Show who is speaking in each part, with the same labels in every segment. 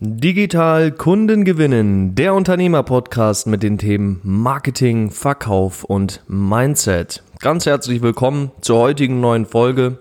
Speaker 1: Digital Kunden gewinnen, der Unternehmer-Podcast mit den Themen Marketing, Verkauf und Mindset. Ganz herzlich willkommen zur heutigen neuen Folge.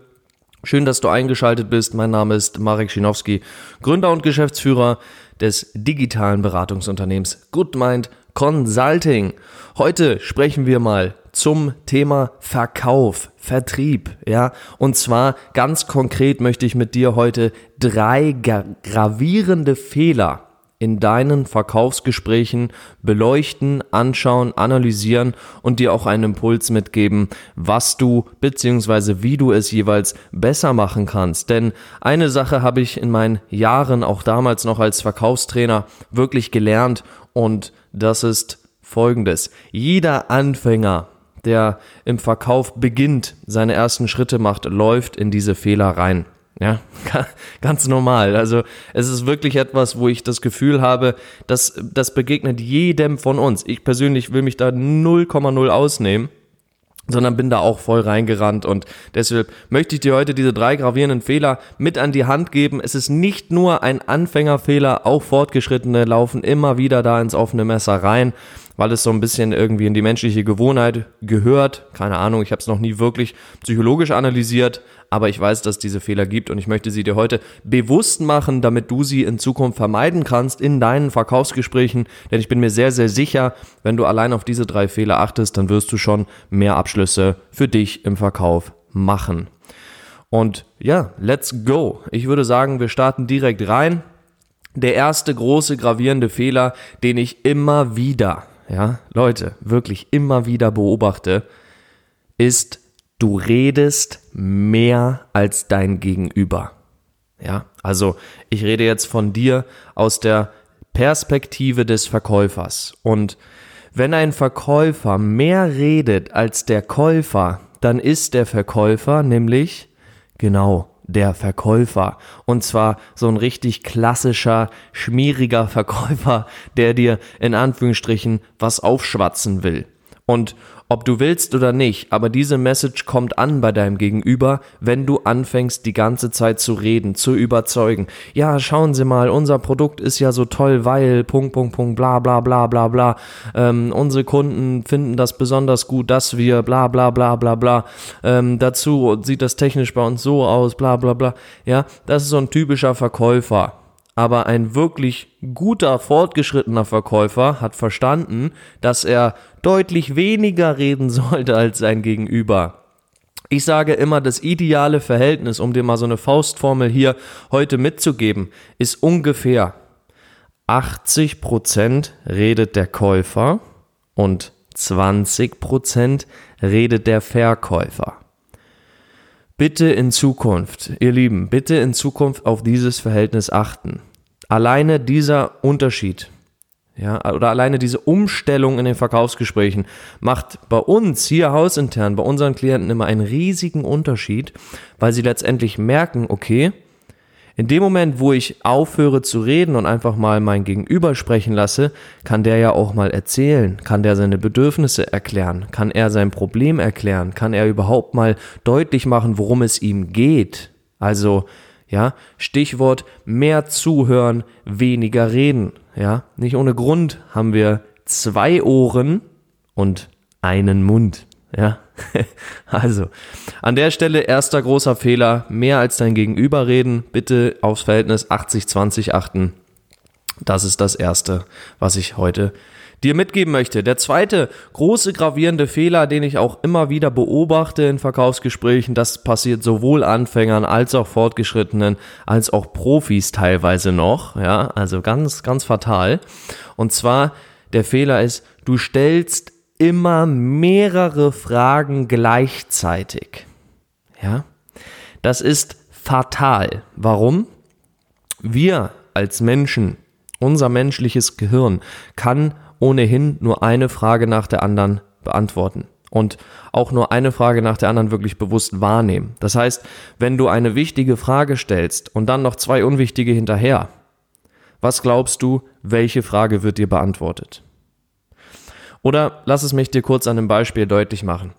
Speaker 1: Schön, dass du eingeschaltet bist. Mein Name ist Marek Schinowski, Gründer und Geschäftsführer des digitalen Beratungsunternehmens GoodMind Consulting. Heute sprechen wir mal zum Thema Verkauf, Vertrieb, ja. Und zwar ganz konkret möchte ich mit dir heute drei gravierende Fehler in deinen Verkaufsgesprächen beleuchten, anschauen, analysieren und dir auch einen Impuls mitgeben, was du bzw. wie du es jeweils besser machen kannst. Denn eine Sache habe ich in meinen Jahren, auch damals noch als Verkaufstrainer, wirklich gelernt und das ist folgendes. Jeder Anfänger der im Verkauf beginnt, seine ersten Schritte macht, läuft in diese Fehler rein. Ja, ganz normal. Also es ist wirklich etwas, wo ich das Gefühl habe, dass das begegnet jedem von uns. Ich persönlich will mich da 0,0 ausnehmen sondern bin da auch voll reingerannt und deshalb möchte ich dir heute diese drei gravierenden Fehler mit an die Hand geben. Es ist nicht nur ein Anfängerfehler, auch Fortgeschrittene laufen immer wieder da ins offene Messer rein weil es so ein bisschen irgendwie in die menschliche Gewohnheit gehört. Keine Ahnung, ich habe es noch nie wirklich psychologisch analysiert, aber ich weiß, dass es diese Fehler gibt und ich möchte sie dir heute bewusst machen, damit du sie in Zukunft vermeiden kannst in deinen Verkaufsgesprächen. Denn ich bin mir sehr, sehr sicher, wenn du allein auf diese drei Fehler achtest, dann wirst du schon mehr Abschlüsse für dich im Verkauf machen. Und ja, let's go. Ich würde sagen, wir starten direkt rein. Der erste große gravierende Fehler, den ich immer wieder ja, Leute, wirklich immer wieder beobachte, ist, du redest mehr als dein Gegenüber. Ja, also ich rede jetzt von dir aus der Perspektive des Verkäufers. Und wenn ein Verkäufer mehr redet als der Käufer, dann ist der Verkäufer nämlich genau der Verkäufer. Und zwar so ein richtig klassischer, schmieriger Verkäufer, der dir in Anführungsstrichen was aufschwatzen will. Und ob du willst oder nicht, aber diese Message kommt an bei deinem Gegenüber, wenn du anfängst, die ganze Zeit zu reden, zu überzeugen. Ja, schauen Sie mal, unser Produkt ist ja so toll, weil, Punkt, Punkt, Punkt, bla, bla, bla, bla, bla. Ähm, unsere Kunden finden das besonders gut, dass wir, bla, bla, bla, bla, bla. Ähm, dazu sieht das technisch bei uns so aus, bla, bla, bla. Ja, das ist so ein typischer Verkäufer. Aber ein wirklich guter, fortgeschrittener Verkäufer hat verstanden, dass er deutlich weniger reden sollte als sein Gegenüber. Ich sage immer, das ideale Verhältnis, um dir mal so eine Faustformel hier heute mitzugeben, ist ungefähr 80% redet der Käufer und 20% redet der Verkäufer. Bitte in Zukunft, ihr Lieben, bitte in Zukunft auf dieses Verhältnis achten. Alleine dieser Unterschied, ja, oder alleine diese Umstellung in den Verkaufsgesprächen macht bei uns hier hausintern, bei unseren Klienten immer einen riesigen Unterschied, weil sie letztendlich merken, okay, in dem Moment, wo ich aufhöre zu reden und einfach mal mein Gegenüber sprechen lasse, kann der ja auch mal erzählen, kann der seine Bedürfnisse erklären, kann er sein Problem erklären, kann er überhaupt mal deutlich machen, worum es ihm geht. Also, ja, Stichwort mehr zuhören, weniger reden. Ja, nicht ohne Grund haben wir zwei Ohren und einen Mund. Ja, also an der Stelle erster großer Fehler, mehr als dein Gegenüber reden, bitte aufs Verhältnis 80-20 achten. Das ist das Erste, was ich heute dir mitgeben möchte. Der zweite große gravierende Fehler, den ich auch immer wieder beobachte in Verkaufsgesprächen, das passiert sowohl Anfängern als auch Fortgeschrittenen, als auch Profis teilweise noch, ja, also ganz, ganz fatal. Und zwar, der Fehler ist, du stellst immer mehrere Fragen gleichzeitig. Ja, das ist fatal. Warum? Wir als Menschen, unser menschliches Gehirn kann ohnehin nur eine Frage nach der anderen beantworten und auch nur eine Frage nach der anderen wirklich bewusst wahrnehmen. Das heißt, wenn du eine wichtige Frage stellst und dann noch zwei unwichtige hinterher, was glaubst du, welche Frage wird dir beantwortet? Oder lass es mich dir kurz an einem Beispiel deutlich machen.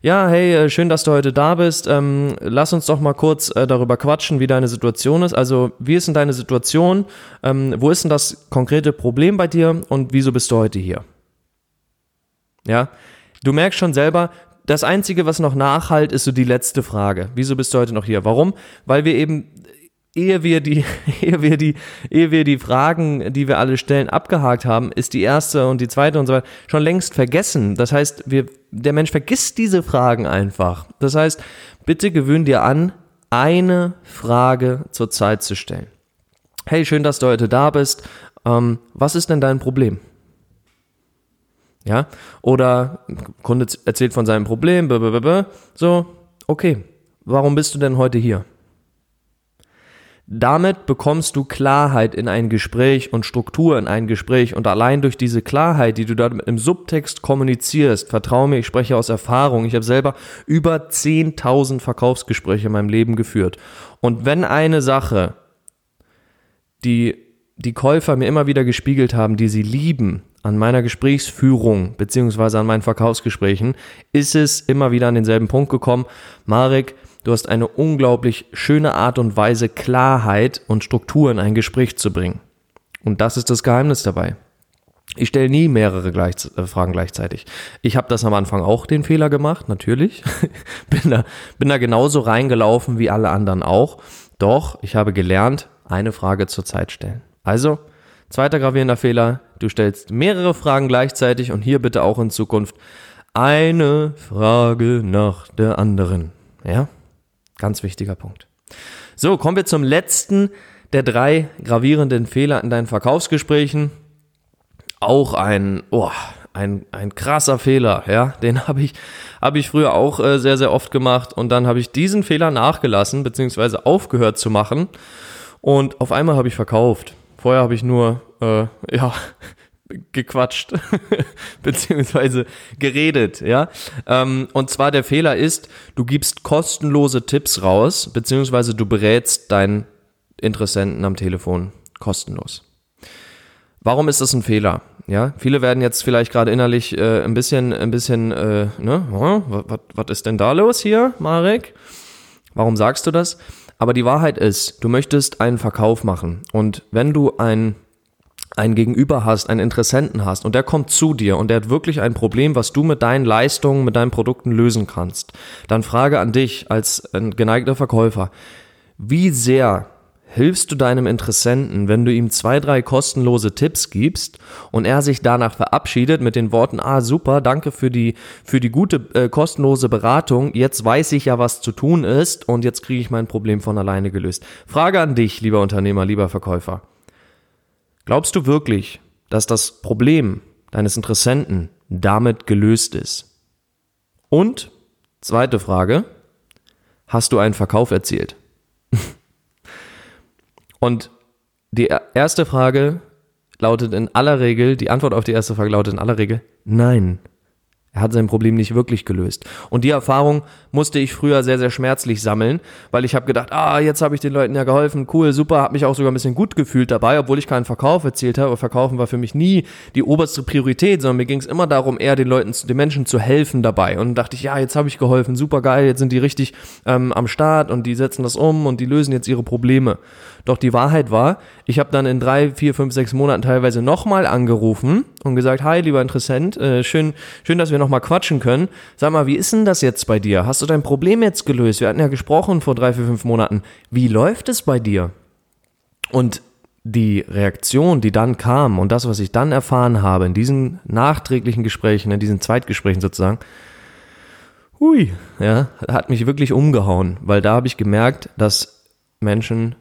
Speaker 1: Ja, hey, äh, schön, dass du heute da bist. Ähm, lass uns doch mal kurz äh, darüber quatschen, wie deine Situation ist. Also, wie ist denn deine Situation? Ähm, wo ist denn das konkrete Problem bei dir und wieso bist du heute hier? Ja, du merkst schon selber, das Einzige, was noch nachhalt, ist so die letzte Frage. Wieso bist du heute noch hier? Warum? Weil wir eben ehe wir die, ehe wir die, ehe wir die Fragen, die wir alle stellen, abgehakt haben, ist die erste und die zweite und so weiter schon längst vergessen. Das heißt, wir, der Mensch vergisst diese Fragen einfach. Das heißt, bitte gewöhn dir an, eine Frage zur Zeit zu stellen. Hey, schön, dass du heute da bist. Ähm, was ist denn dein Problem? Ja? Oder Kunde erzählt von seinem Problem, so, okay, warum bist du denn heute hier? Damit bekommst du Klarheit in ein Gespräch und Struktur in ein Gespräch und allein durch diese Klarheit, die du da im Subtext kommunizierst, vertraue mir, ich spreche aus Erfahrung, ich habe selber über 10.000 Verkaufsgespräche in meinem Leben geführt. Und wenn eine Sache, die die Käufer mir immer wieder gespiegelt haben, die sie lieben, an meiner Gesprächsführung beziehungsweise an meinen Verkaufsgesprächen, ist es immer wieder an denselben Punkt gekommen. Marek, Du hast eine unglaublich schöne Art und Weise, Klarheit und Struktur in ein Gespräch zu bringen. Und das ist das Geheimnis dabei. Ich stelle nie mehrere gleich, äh, Fragen gleichzeitig. Ich habe das am Anfang auch den Fehler gemacht, natürlich. bin, da, bin da genauso reingelaufen wie alle anderen auch. Doch ich habe gelernt, eine Frage zur Zeit stellen. Also, zweiter gravierender Fehler, du stellst mehrere Fragen gleichzeitig und hier bitte auch in Zukunft eine Frage nach der anderen. Ja? Ganz wichtiger Punkt. So, kommen wir zum letzten der drei gravierenden Fehler in deinen Verkaufsgesprächen. Auch ein, oh, ein, ein krasser Fehler, ja, den habe ich, hab ich früher auch äh, sehr, sehr oft gemacht und dann habe ich diesen Fehler nachgelassen, beziehungsweise aufgehört zu machen und auf einmal habe ich verkauft. Vorher habe ich nur, äh, ja, gequatscht beziehungsweise geredet, ja. Ähm, und zwar der Fehler ist, du gibst kostenlose Tipps raus, beziehungsweise du berätst deinen Interessenten am Telefon kostenlos. Warum ist das ein Fehler? Ja, viele werden jetzt vielleicht gerade innerlich äh, ein bisschen, ein bisschen, äh, ne, was, was ist denn da los hier, Marek? Warum sagst du das? Aber die Wahrheit ist, du möchtest einen Verkauf machen und wenn du ein ein Gegenüber hast, einen Interessenten hast und der kommt zu dir und der hat wirklich ein Problem, was du mit deinen Leistungen, mit deinen Produkten lösen kannst, dann frage an dich als ein geneigter Verkäufer, wie sehr hilfst du deinem Interessenten, wenn du ihm zwei, drei kostenlose Tipps gibst und er sich danach verabschiedet mit den Worten, ah super, danke für die, für die gute äh, kostenlose Beratung, jetzt weiß ich ja, was zu tun ist und jetzt kriege ich mein Problem von alleine gelöst. Frage an dich, lieber Unternehmer, lieber Verkäufer. Glaubst du wirklich, dass das Problem deines Interessenten damit gelöst ist? Und, zweite Frage, hast du einen Verkauf erzielt? Und die erste Frage lautet in aller Regel, die Antwort auf die erste Frage lautet in aller Regel, nein. Er hat sein Problem nicht wirklich gelöst. Und die Erfahrung musste ich früher sehr, sehr schmerzlich sammeln, weil ich habe gedacht, ah, jetzt habe ich den Leuten ja geholfen, cool, super, habe mich auch sogar ein bisschen gut gefühlt dabei, obwohl ich keinen Verkauf erzielt habe. Verkaufen war für mich nie die oberste Priorität, sondern mir ging es immer darum, eher den Leuten, den Menschen zu helfen dabei. Und dachte ich, ja, jetzt habe ich geholfen, super geil, jetzt sind die richtig ähm, am Start und die setzen das um und die lösen jetzt ihre Probleme. Doch die Wahrheit war, ich habe dann in drei, vier, fünf, sechs Monaten teilweise nochmal angerufen und gesagt, hi, lieber Interessent, äh, schön, schön, dass wir nochmal quatschen können. Sag mal, wie ist denn das jetzt bei dir? Hast du dein Problem jetzt gelöst? Wir hatten ja gesprochen vor drei, vier, fünf Monaten. Wie läuft es bei dir? Und die Reaktion, die dann kam und das, was ich dann erfahren habe in diesen nachträglichen Gesprächen, in diesen Zweitgesprächen sozusagen, hui, ja, hat mich wirklich umgehauen, weil da habe ich gemerkt, dass Menschen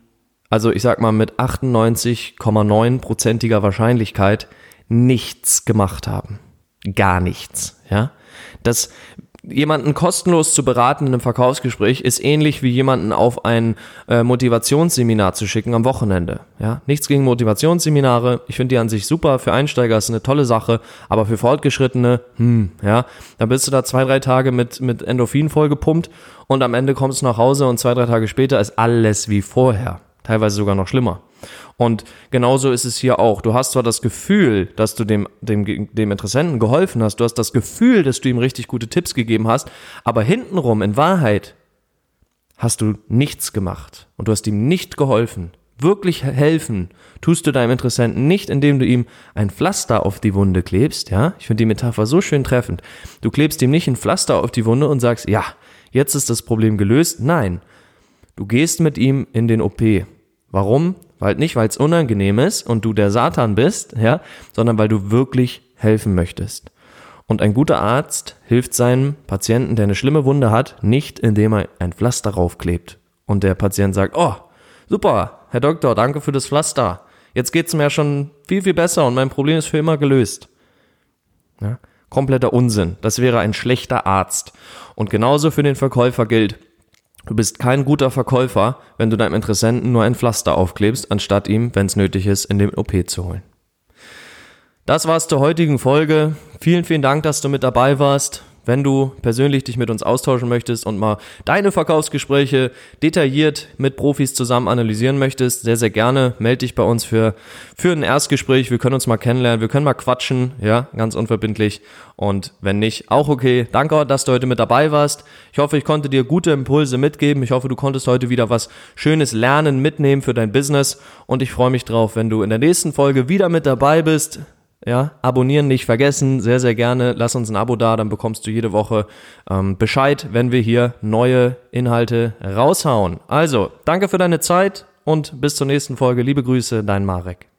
Speaker 1: also ich sag mal mit 98,9%iger Wahrscheinlichkeit nichts gemacht haben. Gar nichts, ja. Das, jemanden kostenlos zu beraten in einem Verkaufsgespräch ist ähnlich wie jemanden auf ein äh, Motivationsseminar zu schicken am Wochenende. Ja, nichts gegen Motivationsseminare. Ich finde die an sich super. Für Einsteiger ist eine tolle Sache, aber für Fortgeschrittene, hm, ja, da bist du da zwei, drei Tage mit, mit Endorphin vollgepumpt und am Ende kommst du nach Hause und zwei, drei Tage später ist alles wie vorher teilweise sogar noch schlimmer. Und genauso ist es hier auch. Du hast zwar das Gefühl, dass du dem, dem, dem Interessenten geholfen hast, du hast das Gefühl, dass du ihm richtig gute Tipps gegeben hast, aber hintenrum in Wahrheit hast du nichts gemacht und du hast ihm nicht geholfen. Wirklich helfen tust du deinem Interessenten nicht, indem du ihm ein Pflaster auf die Wunde klebst, ja? Ich finde die Metapher so schön treffend. Du klebst ihm nicht ein Pflaster auf die Wunde und sagst, ja, jetzt ist das Problem gelöst. Nein. Du gehst mit ihm in den OP. Warum? Weil nicht, weil es unangenehm ist und du der Satan bist, ja, sondern weil du wirklich helfen möchtest. Und ein guter Arzt hilft seinem Patienten, der eine schlimme Wunde hat, nicht indem er ein Pflaster raufklebt. Und der Patient sagt, oh, super, Herr Doktor, danke für das Pflaster. Jetzt geht's mir schon viel, viel besser und mein Problem ist für immer gelöst. Ja, kompletter Unsinn. Das wäre ein schlechter Arzt. Und genauso für den Verkäufer gilt. Du bist kein guter Verkäufer, wenn du deinem Interessenten nur ein Pflaster aufklebst, anstatt ihm, wenn es nötig ist, in den OP zu holen. Das war's zur heutigen Folge. Vielen, vielen Dank, dass du mit dabei warst. Wenn du persönlich dich mit uns austauschen möchtest und mal deine Verkaufsgespräche detailliert mit Profis zusammen analysieren möchtest, sehr, sehr gerne melde dich bei uns für, für ein Erstgespräch. Wir können uns mal kennenlernen, wir können mal quatschen, ja, ganz unverbindlich. Und wenn nicht, auch okay. Danke, dass du heute mit dabei warst. Ich hoffe, ich konnte dir gute Impulse mitgeben. Ich hoffe, du konntest heute wieder was Schönes lernen, mitnehmen für dein Business. Und ich freue mich drauf, wenn du in der nächsten Folge wieder mit dabei bist. Ja, abonnieren nicht vergessen, sehr, sehr gerne. Lass uns ein Abo da, dann bekommst du jede Woche ähm, Bescheid, wenn wir hier neue Inhalte raushauen. Also, danke für deine Zeit und bis zur nächsten Folge. Liebe Grüße, dein Marek.